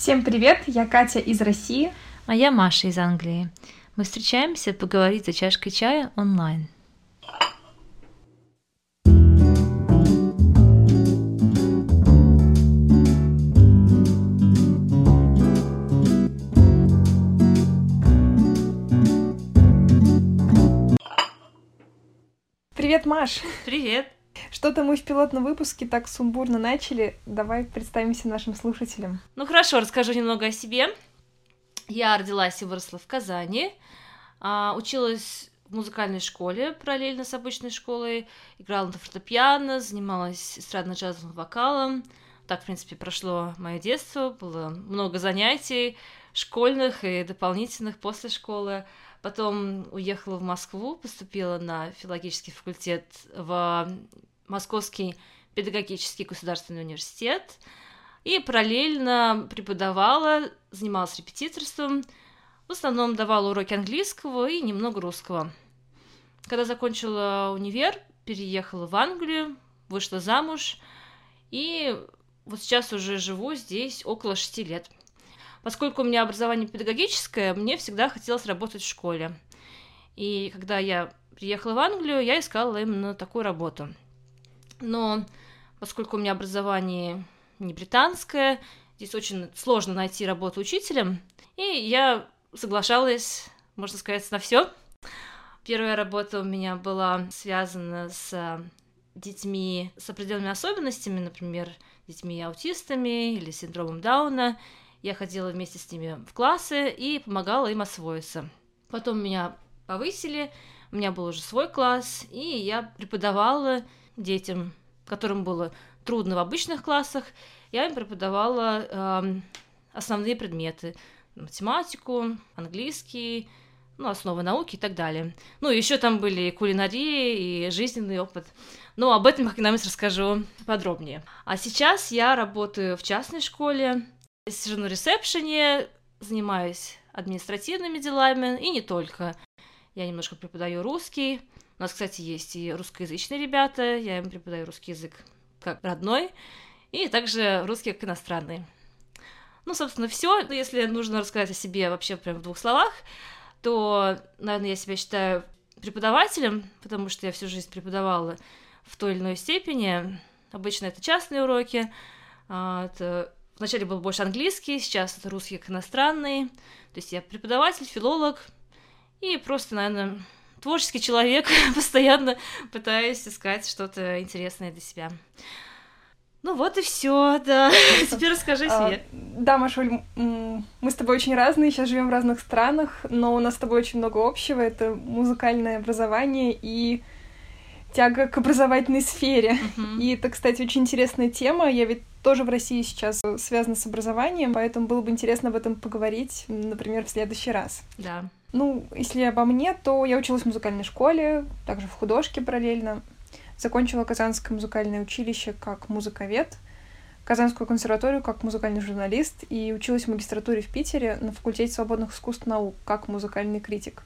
Всем привет, я Катя из России. А я Маша из Англии. Мы встречаемся поговорить за чашкой чая онлайн. Привет, Маш! Привет! Что-то мы в пилотном выпуске так сумбурно начали. Давай представимся нашим слушателям. Ну хорошо, расскажу немного о себе. Я родилась и выросла в Казани, а, училась в музыкальной школе параллельно с обычной школой, играла на фортепиано, занималась эстрадно-джазовым вокалом. Так, в принципе, прошло мое детство, было много занятий школьных и дополнительных после школы. Потом уехала в Москву, поступила на филологический факультет в Московский педагогический государственный университет и параллельно преподавала, занималась репетиторством, в основном давала уроки английского и немного русского. Когда закончила универ, переехала в Англию, вышла замуж, и вот сейчас уже живу здесь около шести лет. Поскольку у меня образование педагогическое, мне всегда хотелось работать в школе. И когда я приехала в Англию, я искала именно такую работу – но поскольку у меня образование не британское, здесь очень сложно найти работу учителем, и я соглашалась, можно сказать, на все. Первая работа у меня была связана с детьми с определенными особенностями, например, детьми аутистами или синдромом Дауна. Я ходила вместе с ними в классы и помогала им освоиться. Потом меня повысили, у меня был уже свой класс, и я преподавала детям, которым было трудно в обычных классах, я им преподавала э, основные предметы математику, английский, ну, основы науки и так далее. Ну, еще там были и кулинария, и жизненный опыт. Но об этом я когда-нибудь расскажу подробнее. А сейчас я работаю в частной школе, сижу на ресепшене, занимаюсь административными делами, и не только. Я немножко преподаю русский, у нас, кстати, есть и русскоязычные ребята, я им преподаю русский язык как родной, и также русский как иностранный. Ну, собственно, все. Если нужно рассказать о себе вообще прям в двух словах, то, наверное, я себя считаю преподавателем, потому что я всю жизнь преподавала в той или иной степени. Обычно это частные уроки. А, это... Вначале был больше английский, сейчас это русский как иностранный. То есть я преподаватель, филолог и просто, наверное, творческий человек, постоянно пытаюсь искать что-то интересное для себя. Ну вот и все, да. Теперь расскажи а, себе. Да, Машуль, мы с тобой очень разные, сейчас живем в разных странах, но у нас с тобой очень много общего. Это музыкальное образование и тяга к образовательной сфере. Uh-huh. И это, кстати, очень интересная тема. Я ведь тоже в России сейчас связана с образованием, поэтому было бы интересно об этом поговорить, например, в следующий раз. Да. Ну, если обо мне, то я училась в музыкальной школе, также в художке параллельно. Закончила Казанское музыкальное училище как музыковед, Казанскую консерваторию как музыкальный журналист и училась в магистратуре в Питере на факультете свободных искусств наук как музыкальный критик.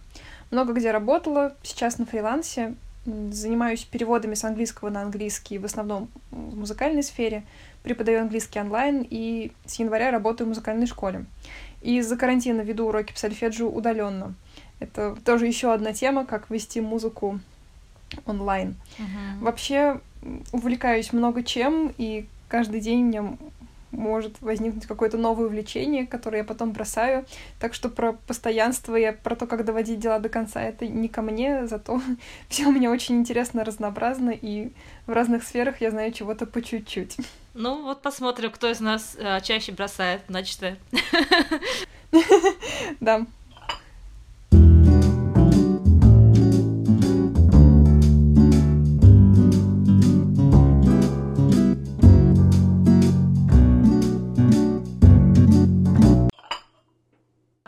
Много где работала, сейчас на фрилансе, занимаюсь переводами с английского на английский, в основном в музыкальной сфере, преподаю английский онлайн и с января работаю в музыкальной школе. И из-за карантина веду уроки по сольфеджио удаленно. Это тоже еще одна тема, как вести музыку онлайн. Uh-huh. Вообще увлекаюсь много чем, и каждый день мне может возникнуть какое-то новое увлечение, которое я потом бросаю. Так что про постоянство и про то, как доводить дела до конца, это не ко мне, зато все у меня очень интересно, разнообразно, и в разных сферах я знаю чего-то по чуть-чуть. Ну, вот посмотрим, кто из нас э, чаще бросает начатое. Да.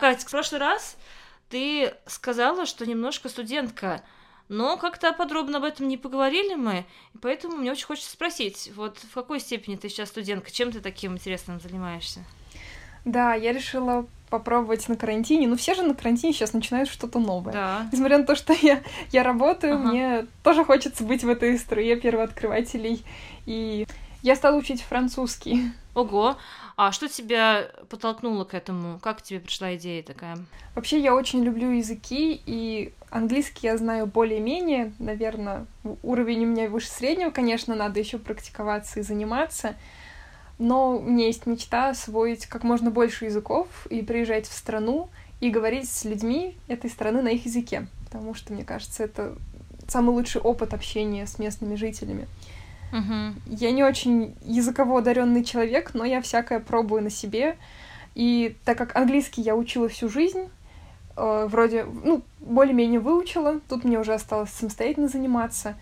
Катя, в прошлый раз ты сказала, что немножко студентка но как-то подробно об этом не поговорили мы, и поэтому мне очень хочется спросить, вот в какой степени ты сейчас студентка, чем ты таким интересным занимаешься? Да, я решила попробовать на карантине. Ну, все же на карантине сейчас начинают что-то новое. Да. Несмотря на то, что я, я работаю, ага. мне тоже хочется быть в этой струе первооткрывателей. И я стала учить французский Ого! А что тебя подтолкнуло к этому? Как тебе пришла идея такая? Вообще, я очень люблю языки, и английский я знаю более-менее. Наверное, уровень у меня выше среднего, конечно, надо еще практиковаться и заниматься. Но у меня есть мечта освоить как можно больше языков и приезжать в страну и говорить с людьми этой страны на их языке. Потому что, мне кажется, это самый лучший опыт общения с местными жителями. Угу. Я не очень языково одаренный человек, но я всякое пробую на себе. И так как английский я учила всю жизнь, э, вроде, ну, более-менее выучила, тут мне уже осталось самостоятельно заниматься.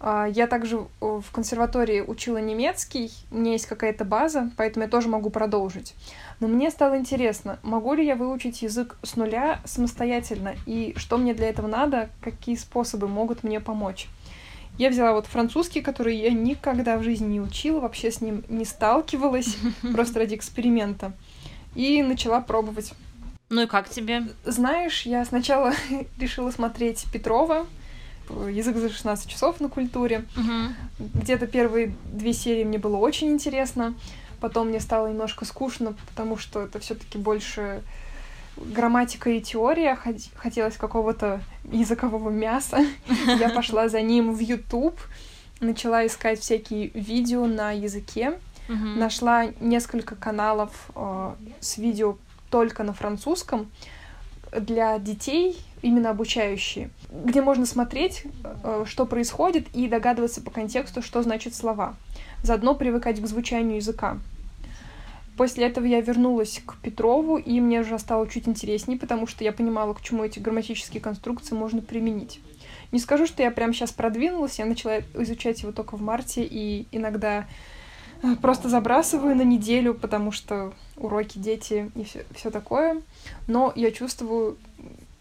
Э, я также в консерватории учила немецкий, у меня есть какая-то база, поэтому я тоже могу продолжить. Но мне стало интересно, могу ли я выучить язык с нуля самостоятельно, и что мне для этого надо, какие способы могут мне помочь. Я взяла вот французский, который я никогда в жизни не учила, вообще с ним не сталкивалась, просто ради эксперимента. И начала пробовать. Ну и как тебе? Знаешь, я сначала решила смотреть Петрова, язык за 16 часов на культуре. Угу. Где-то первые две серии мне было очень интересно. Потом мне стало немножко скучно, потому что это все-таки больше грамматика и теория, хотелось какого-то языкового мяса. Я пошла за ним в YouTube, начала искать всякие видео на языке, нашла несколько каналов э, с видео только на французском для детей, именно обучающие, где можно смотреть, э, что происходит, и догадываться по контексту, что значит слова. Заодно привыкать к звучанию языка. После этого я вернулась к Петрову, и мне уже стало чуть интереснее, потому что я понимала, к чему эти грамматические конструкции можно применить. Не скажу, что я прямо сейчас продвинулась, я начала изучать его только в марте, и иногда э, просто забрасываю на неделю, потому что уроки, дети и все, все такое. Но я чувствую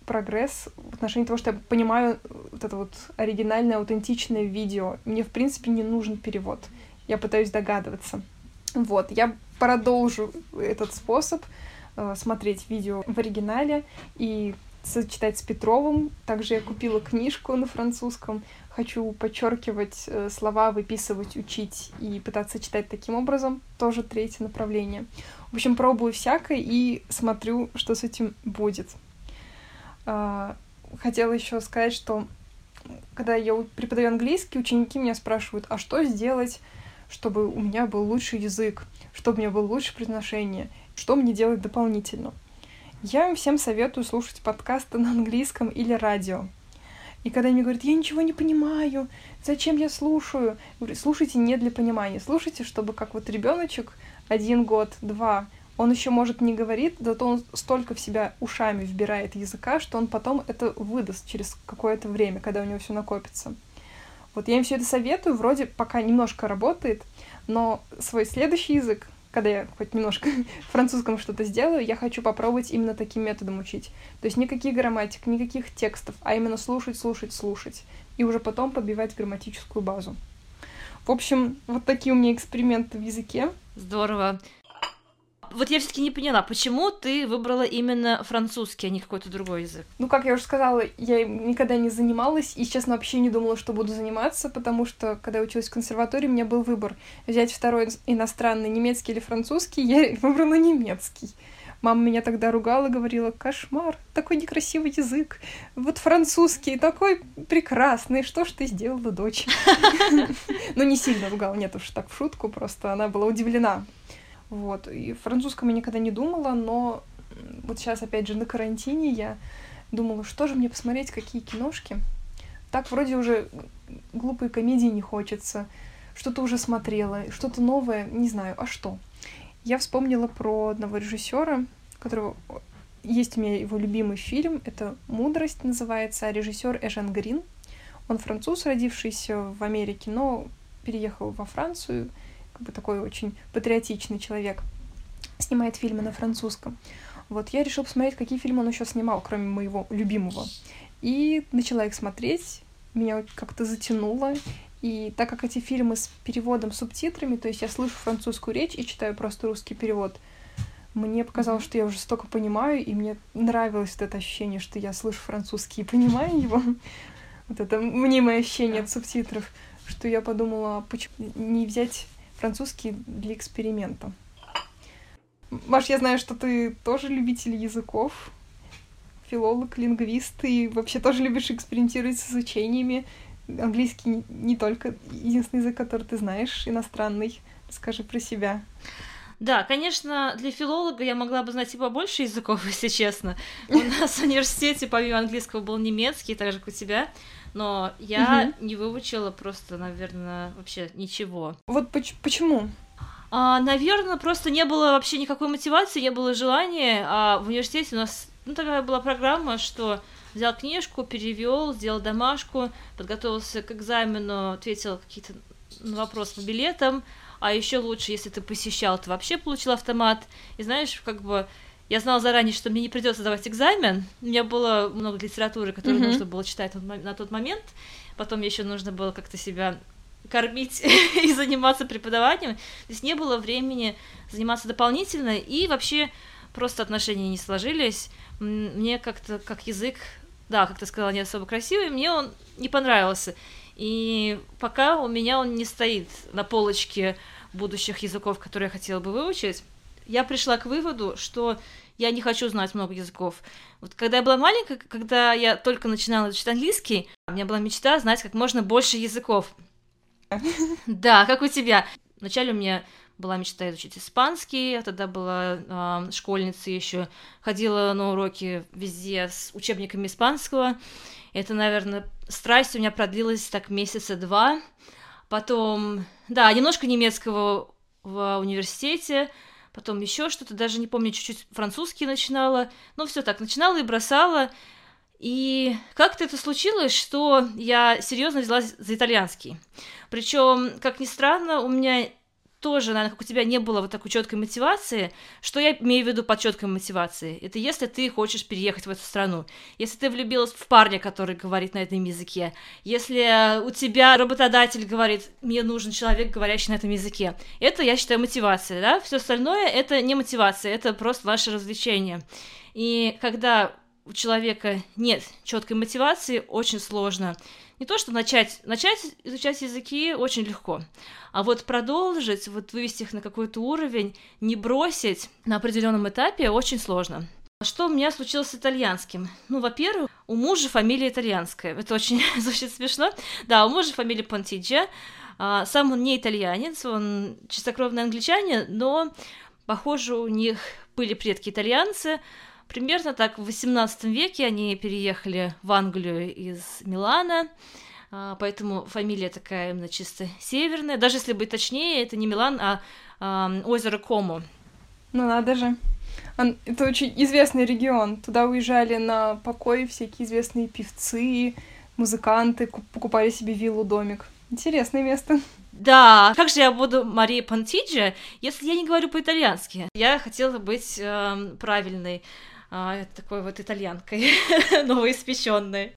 прогресс в отношении того, что я понимаю вот это вот оригинальное, аутентичное видео. Мне, в принципе, не нужен перевод. Я пытаюсь догадываться. Вот, я продолжу этот способ э, смотреть видео в оригинале и сочетать с Петровым. Также я купила книжку на французском. Хочу подчеркивать э, слова, выписывать, учить и пытаться читать таким образом. Тоже третье направление. В общем, пробую всякое и смотрю, что с этим будет. Э, хотела еще сказать, что когда я преподаю английский, ученики меня спрашивают, а что сделать, чтобы у меня был лучший язык? чтобы у меня было лучше произношение, что мне делать дополнительно. Я им всем советую слушать подкасты на английском или радио. И когда они говорят, я ничего не понимаю, зачем я слушаю? Я говорю, слушайте не для понимания, слушайте, чтобы как вот ребеночек один год, два, он еще может не говорит, зато он столько в себя ушами вбирает языка, что он потом это выдаст через какое-то время, когда у него все накопится. Вот я им все это советую, вроде пока немножко работает, но свой следующий язык, когда я хоть немножко французском что-то сделаю, я хочу попробовать именно таким методом учить. То есть никаких грамматик, никаких текстов, а именно слушать, слушать, слушать. И уже потом подбивать грамматическую базу. В общем, вот такие у меня эксперименты в языке. Здорово вот я все-таки не поняла, почему ты выбрала именно французский, а не какой-то другой язык? Ну, как я уже сказала, я никогда не занималась, и, честно, вообще не думала, что буду заниматься, потому что, когда я училась в консерватории, у меня был выбор взять второй иностранный, немецкий или французский, я выбрала немецкий. Мама меня тогда ругала, говорила, кошмар, такой некрасивый язык. Вот французский, такой прекрасный, что ж ты сделала, дочь? Ну, не сильно ругала, нет уж так в шутку, просто она была удивлена вот. И французском я никогда не думала, но вот сейчас, опять же, на карантине я думала, что же мне посмотреть, какие киношки. Так вроде уже глупой комедии не хочется. Что-то уже смотрела, что-то новое, не знаю, а что. Я вспомнила про одного режиссера, которого есть у меня его любимый фильм, это «Мудрость» называется, а режиссер Эжен Грин. Он француз, родившийся в Америке, но переехал во Францию как бы такой очень патриотичный человек, снимает фильмы на французском. Вот я решила посмотреть, какие фильмы он еще снимал, кроме моего любимого. И начала их смотреть, меня как-то затянуло. И так как эти фильмы с переводом, субтитрами, то есть я слышу французскую речь и читаю просто русский перевод, мне показалось, что я уже столько понимаю, и мне нравилось вот это ощущение, что я слышу французский и понимаю его. Вот это мнимое ощущение от субтитров, что я подумала, почему не взять французский для эксперимента. Маш, я знаю, что ты тоже любитель языков, филолог, лингвист, и вообще тоже любишь экспериментировать с изучениями. Английский не только единственный язык, который ты знаешь, иностранный. Скажи про себя. Да, конечно, для филолога я могла бы знать и побольше языков, если честно. У нас в университете помимо английского был немецкий, так же, как у тебя. Но я угу. не выучила просто, наверное, вообще ничего. Вот поч- почему? А, наверное, просто не было вообще никакой мотивации, не было желания. А в университете у нас ну, такая была программа, что взял книжку, перевел, сделал домашку, подготовился к экзамену, ответил какие-то на вопрос по билетам, а еще лучше, если ты посещал, ты вообще получил автомат. И знаешь, как бы я знала заранее, что мне не придется давать экзамен. У меня было много литературы, которую mm-hmm. нужно было читать на тот момент. Потом еще нужно было как-то себя кормить и заниматься преподаванием. То есть не было времени заниматься дополнительно, и вообще просто отношения не сложились. Мне как-то как язык, да, как ты сказала, не особо красивый, мне он не понравился. И пока у меня он не стоит на полочке будущих языков, которые я хотела бы выучить, я пришла к выводу, что я не хочу знать много языков. Вот когда я была маленькая, когда я только начинала учить английский, у меня была мечта знать как можно больше языков. Да, как у тебя. Вначале у меня была мечта изучить испанский, я тогда была э, школьницей еще, ходила на уроки везде с учебниками испанского. Это, наверное, страсть у меня продлилась так месяца два. Потом, да, немножко немецкого в университете, потом еще что-то, даже не помню, чуть-чуть французский начинала. Ну, все так, начинала и бросала. И как-то это случилось, что я серьезно взялась за итальянский. Причем, как ни странно, у меня тоже, наверное, как у тебя не было вот такой четкой мотивации. Что я имею в виду под четкой мотивацией? Это если ты хочешь переехать в эту страну, если ты влюбилась в парня, который говорит на этом языке, если у тебя работодатель говорит, мне нужен человек, говорящий на этом языке. Это, я считаю, мотивация, да? Все остальное это не мотивация, это просто ваше развлечение. И когда у человека нет четкой мотивации, очень сложно не то, что начать, начать изучать языки очень легко, а вот продолжить, вот вывести их на какой-то уровень, не бросить на определенном этапе очень сложно. Что у меня случилось с итальянским? Ну, во-первых, у мужа фамилия итальянская. Это очень звучит смешно. Да, у мужа фамилия Понтиджи. А, сам он не итальянец, он чистокровный англичанин, но, похоже, у них были предки итальянцы, Примерно так в XVIII веке они переехали в Англию из Милана, а, поэтому фамилия такая именно чисто северная. Даже если быть точнее, это не Милан, а, а озеро Кому. Ну надо же. Это очень известный регион. Туда уезжали на покой всякие известные певцы, музыканты, покупали себе виллу, домик. Интересное место. Да, как же я буду Мария Пантиджи, если я не говорю по-итальянски? Я хотела быть э, правильной а, такой вот итальянкой, новоиспеченной.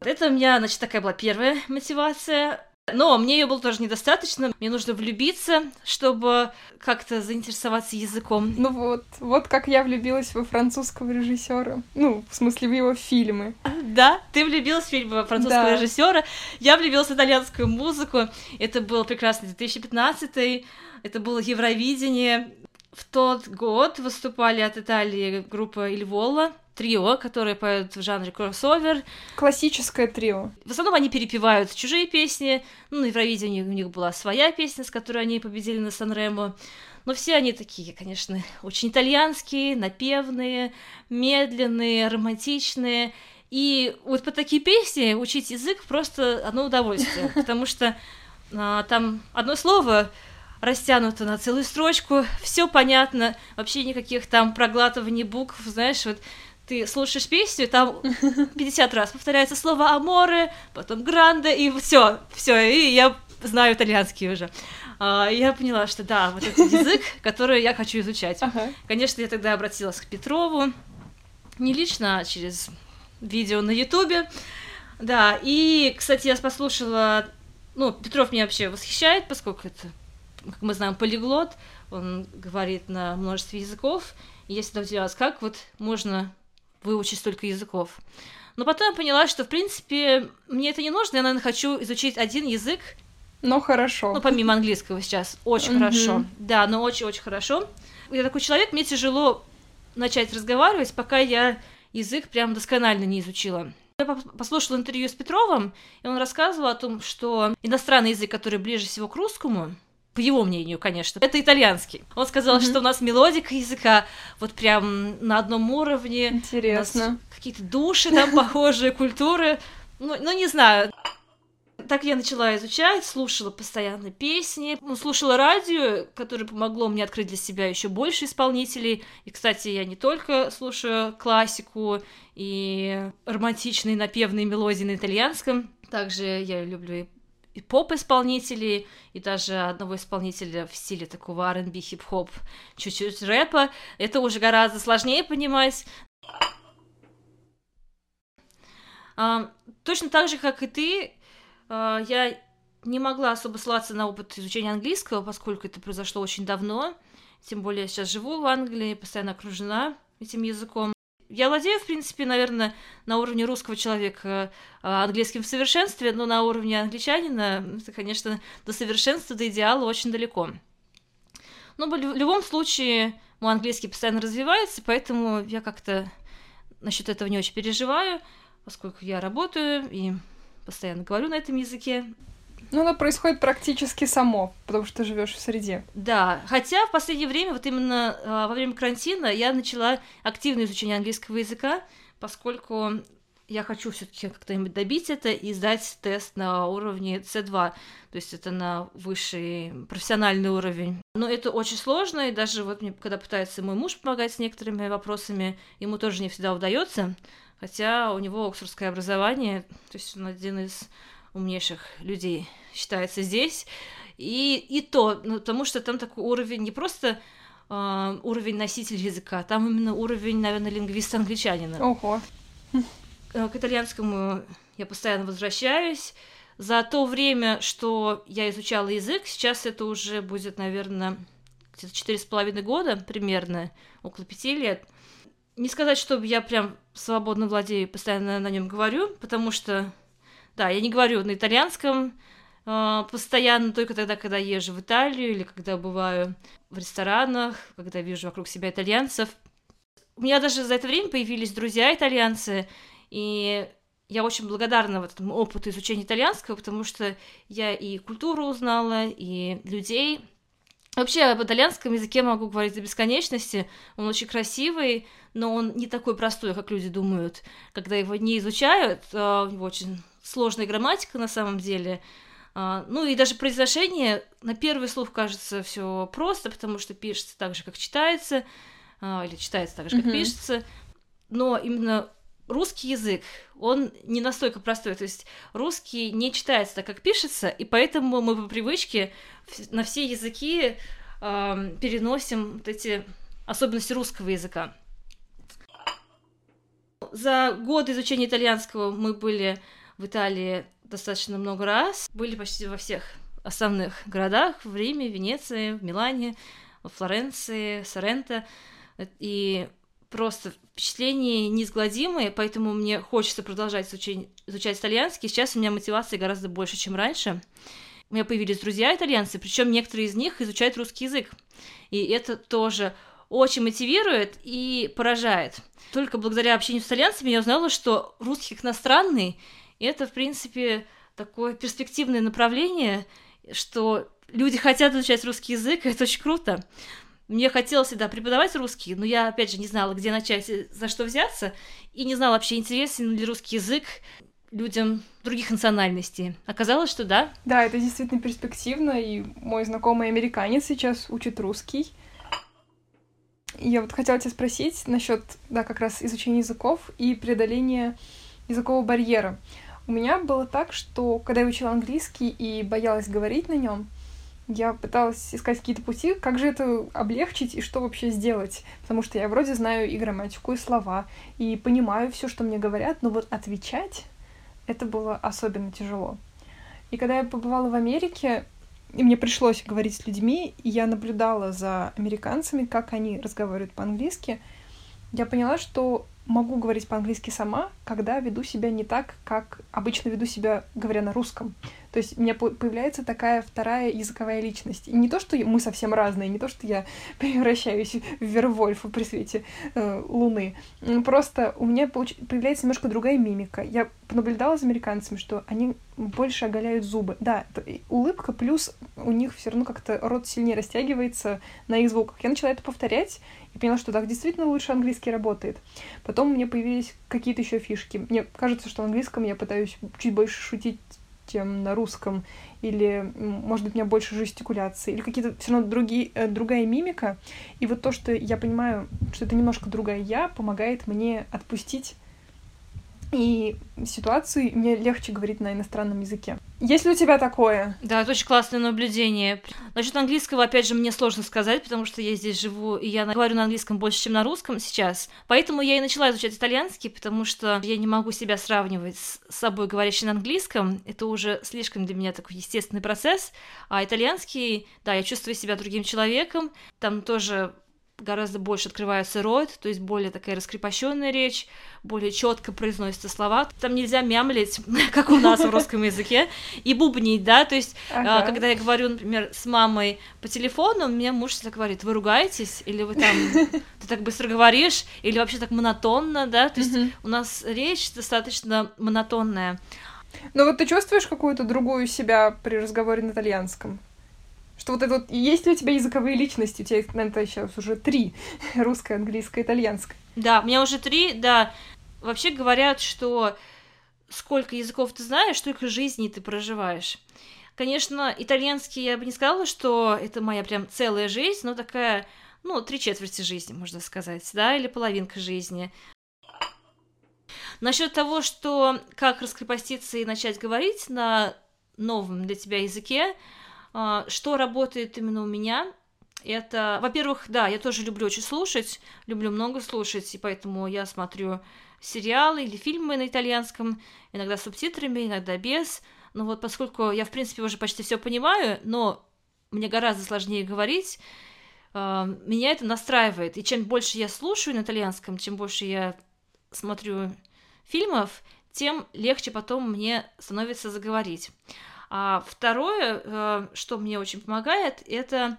Это у меня, значит, такая была первая мотивация. Но мне ее было тоже недостаточно. Мне нужно влюбиться, чтобы как-то заинтересоваться языком. Ну вот, вот как я влюбилась во французского режиссера. Ну, в смысле, в его фильмы. Да, ты влюбилась в фильм французского да. режиссера. Я влюбилась в итальянскую музыку. Это был прекрасный 2015 это было Евровидение. В тот год выступали от Италии группа Ильвола, трио, которые поют в жанре кроссовер. Классическое трио. В основном они перепевают чужие песни. Ну, на Евровидении у них была своя песня, с которой они победили на Сан-Ремо. Но все они такие, конечно, очень итальянские, напевные, медленные, романтичные. И вот по такие песни учить язык просто одно удовольствие, потому что а, там одно слово растянуто на целую строчку, все понятно, вообще никаких там проглатываний букв, знаешь, вот ты слушаешь песню, там 50 раз повторяется слово аморе, потом гранде, и все, все, и я знаю итальянский уже. А, я поняла, что да, вот этот язык, который я хочу изучать. Ага. Конечно, я тогда обратилась к Петрову, не лично, а через видео на Ютубе. Да, и, кстати, я послушала, ну, Петров меня вообще восхищает, поскольку это как мы знаем, полиглот, он говорит на множестве языков. И я всегда удивлялась, как вот можно выучить столько языков. Но потом я поняла, что, в принципе, мне это не нужно, я, наверное, хочу изучить один язык. Но хорошо. Ну, помимо английского сейчас. Очень хорошо. Да, но очень-очень хорошо. Я такой человек, мне тяжело начать разговаривать, пока я язык прям досконально не изучила. Я послушала интервью с Петровым, и он рассказывал о том, что иностранный язык, который ближе всего к русскому, по его мнению, конечно, это итальянский. Он сказал, mm-hmm. что у нас мелодика языка вот прям на одном уровне. Интересно. Какие-то души там похожие, культуры. Ну, ну, не знаю. Так я начала изучать, слушала постоянно песни, ну, слушала радио, которое помогло мне открыть для себя еще больше исполнителей. И, кстати, я не только слушаю классику и романтичные напевные мелодии на итальянском, также я люблю и поп-исполнителей, и даже одного исполнителя в стиле такого R&B, хип-хоп, чуть-чуть рэпа. Это уже гораздо сложнее понимать. А, точно так же, как и ты, а, я не могла особо ссылаться на опыт изучения английского, поскольку это произошло очень давно. Тем более я сейчас живу в Англии, постоянно окружена этим языком. Я владею, в принципе, наверное, на уровне русского человека а, английским в совершенстве, но на уровне англичанина, это, конечно, до совершенства, до идеала очень далеко. Но в любом случае мой английский постоянно развивается, поэтому я как-то насчет этого не очень переживаю, поскольку я работаю и постоянно говорю на этом языке. Ну, оно происходит практически само, потому что живешь в среде. Да, хотя в последнее время, вот именно э, во время карантина, я начала активное изучение английского языка, поскольку я хочу все-таки как-то добить это и сдать тест на уровне C2, то есть это на высший профессиональный уровень. Но это очень сложно, и даже вот мне, когда пытается мой муж помогать с некоторыми вопросами, ему тоже не всегда удается, хотя у него оксфордское образование, то есть он один из умнейших людей считается здесь. И, и то, ну, потому что там такой уровень не просто э, уровень носителя языка, там именно уровень, наверное, лингвиста-англичанина. Ого. К итальянскому я постоянно возвращаюсь. За то время, что я изучала язык, сейчас это уже будет, наверное, где-то четыре с половиной года примерно, около пяти лет. Не сказать, чтобы я прям свободно владею, постоянно на нем говорю, потому что да, я не говорю на итальянском э, постоянно, только тогда, когда езжу в Италию или когда бываю в ресторанах, когда вижу вокруг себя итальянцев. У меня даже за это время появились друзья итальянцы, и я очень благодарна вот этому опыту изучения итальянского, потому что я и культуру узнала, и людей. Вообще, об итальянском языке могу говорить до бесконечности. Он очень красивый, но он не такой простой, как люди думают, когда его не изучают. А, у него очень сложная грамматика на самом деле. А, ну и даже произношение на первый слух кажется все просто, потому что пишется так же, как читается, а, или читается так же, как mm-hmm. пишется. Но именно русский язык, он не настолько простой. То есть русский не читается так, как пишется, и поэтому мы по привычке на все языки э, переносим вот эти особенности русского языка. За год изучения итальянского мы были в Италии достаточно много раз. Были почти во всех основных городах, в Риме, Венеции, в Милане, в Флоренции, Соренто. И просто впечатления неизгладимые, поэтому мне хочется продолжать изучать, изучать итальянский. Сейчас у меня мотивации гораздо больше, чем раньше. У меня появились друзья итальянцы, причем некоторые из них изучают русский язык. И это тоже очень мотивирует и поражает. Только благодаря общению с итальянцами я узнала, что русский как иностранный и это, в принципе, такое перспективное направление, что люди хотят изучать русский язык, и это очень круто. Мне хотелось всегда преподавать русский, но я, опять же, не знала, где начать, за что взяться, и не знала вообще, интересен ли русский язык людям других национальностей. Оказалось, что да. Да, это действительно перспективно, и мой знакомый американец сейчас учит русский. Я вот хотела тебя спросить насчет, да, как раз изучения языков и преодоления языкового барьера. У меня было так, что когда я учила английский и боялась говорить на нем, я пыталась искать какие-то пути, как же это облегчить и что вообще сделать. Потому что я вроде знаю и грамматику, и слова, и понимаю все, что мне говорят, но вот отвечать это было особенно тяжело. И когда я побывала в Америке, и мне пришлось говорить с людьми, и я наблюдала за американцами, как они разговаривают по-английски, я поняла, что могу говорить по-английски сама, когда веду себя не так, как обычно веду себя, говоря на русском. То есть у меня появляется такая вторая языковая личность. И не то, что мы совсем разные, не то, что я превращаюсь в Вервольфа при свете э, луны. Просто у меня получ... появляется немножко другая мимика. Я понаблюдала за американцами, что они больше оголяют зубы. Да, улыбка, плюс у них все равно как-то рот сильнее растягивается на их звуках. Я начала это повторять и поняла, что так действительно лучше английский работает. Потом у меня появились какие-то еще фишки. Мне кажется, что в английском я пытаюсь чуть больше шутить чем на русском, или, может быть, у меня больше жестикуляции, или какие-то все равно другие, э, другая мимика. И вот то, что я понимаю, что это немножко другая я, помогает мне отпустить и ситуации мне легче говорить на иностранном языке. Есть ли у тебя такое? Да, это очень классное наблюдение. Насчет английского, опять же, мне сложно сказать, потому что я здесь живу, и я говорю на английском больше, чем на русском сейчас. Поэтому я и начала изучать итальянский, потому что я не могу себя сравнивать с собой, говорящей на английском. Это уже слишком для меня такой естественный процесс. А итальянский, да, я чувствую себя другим человеком. Там тоже гораздо больше открывается рот, то есть более такая раскрепощенная речь, более четко произносятся слова. Там нельзя мямлить, как у нас в русском языке, и бубнить, да, то есть, а, ага. когда я говорю, например, с мамой по телефону, мне муж всегда говорит, вы ругаетесь, или вы там, ты так быстро говоришь, или вообще так монотонно, да, то есть у нас речь достаточно монотонная. Но вот ты чувствуешь какую-то другую себя при разговоре на итальянском? Что вот это вот... Есть ли у тебя языковые личности? У тебя, наверное, сейчас уже три. Русская, английская, итальянская. Да, у меня уже три, да. Вообще говорят, что сколько языков ты знаешь, столько жизней ты проживаешь. Конечно, итальянский я бы не сказала, что это моя прям целая жизнь, но такая, ну, три четверти жизни, можно сказать, да, или половинка жизни. Насчет того, что как раскрепоститься и начать говорить на новом для тебя языке, что работает именно у меня? Это, во-первых, да, я тоже люблю очень слушать, люблю много слушать, и поэтому я смотрю сериалы или фильмы на итальянском, иногда с субтитрами, иногда без. Но вот поскольку я, в принципе, уже почти все понимаю, но мне гораздо сложнее говорить, а, меня это настраивает. И чем больше я слушаю на итальянском, чем больше я смотрю фильмов, тем легче потом мне становится заговорить. А второе, э, что мне очень помогает, это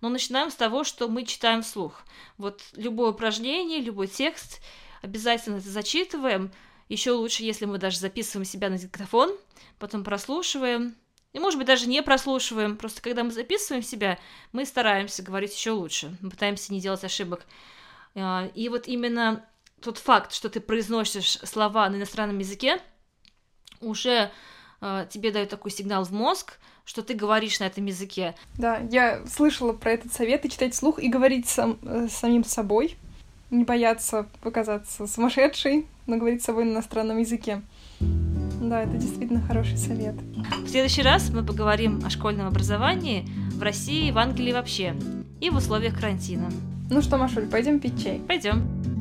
ну, начинаем с того, что мы читаем вслух. Вот любое упражнение, любой текст, обязательно это зачитываем. Еще лучше, если мы даже записываем себя на диктофон, потом прослушиваем. И, может быть, даже не прослушиваем. Просто когда мы записываем себя, мы стараемся говорить еще лучше. Мы пытаемся не делать ошибок. А, и вот именно тот факт, что ты произносишь слова на иностранном языке, уже тебе дают такой сигнал в мозг, что ты говоришь на этом языке. Да, я слышала про этот совет и читать вслух и говорить сам, э, самим собой, не бояться показаться сумасшедшей, но говорить с собой на иностранном языке. Да, это действительно хороший совет. В следующий раз мы поговорим о школьном образовании в России, в Англии вообще и в условиях карантина. Ну что, Машуль, пойдем пить чай? Пойдем.